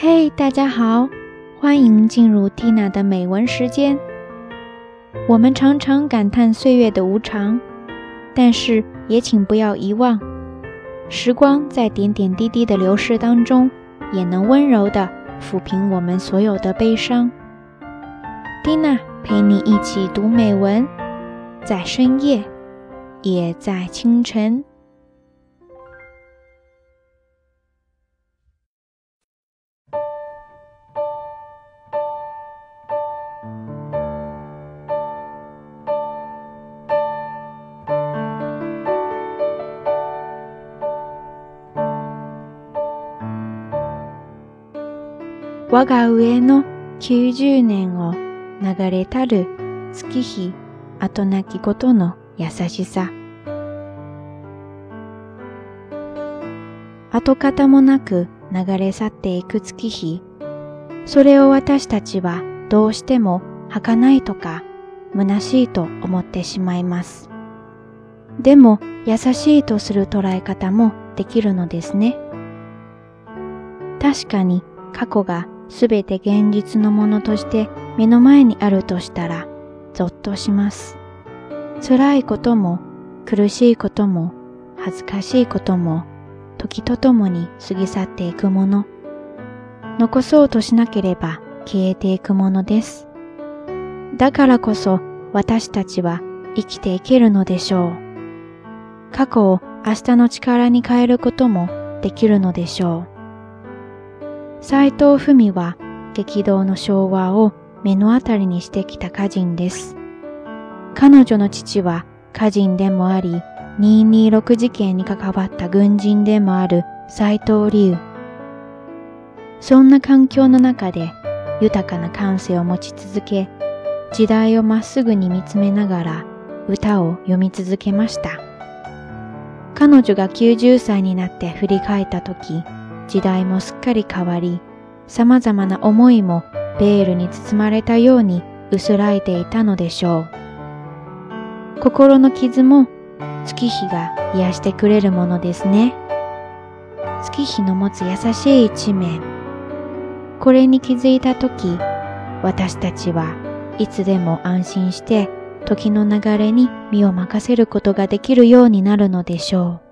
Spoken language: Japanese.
嘿，大家好，欢迎进入 Tina 的美文时间。我们常常感叹岁月的无常，但是也请不要遗忘，时光在点点滴滴的流逝当中，也能温柔的抚平我们所有的悲伤。Tina 陪你一起读美文，在深夜，也在清晨。我が上の九十年を流れたる月日後なきことの優しさ。跡形もなく流れ去っていく月日。それを私たちはどうしても儚いとか虚しいと思ってしまいます。でも優しいとする捉え方もできるのですね。確かに過去がすべて現実のものとして目の前にあるとしたら、ぞっとします。辛いことも、苦しいことも、恥ずかしいことも、時とともに過ぎ去っていくもの。残そうとしなければ消えていくものです。だからこそ私たちは生きていけるのでしょう。過去を明日の力に変えることもできるのでしょう。斎藤文は激動の昭和を目の当たりにしてきた歌人です。彼女の父は歌人でもあり、226事件に関わった軍人でもある斎藤龍。そんな環境の中で豊かな感性を持ち続け、時代をまっすぐに見つめながら歌を読み続けました。彼女が90歳になって振り返った時、時代もすっかり変わり、様々な思いもベールに包まれたように薄らいでいたのでしょう。心の傷も月日が癒してくれるものですね。月日の持つ優しい一面。これに気づいたとき、私たちはいつでも安心して時の流れに身を任せることができるようになるのでしょう。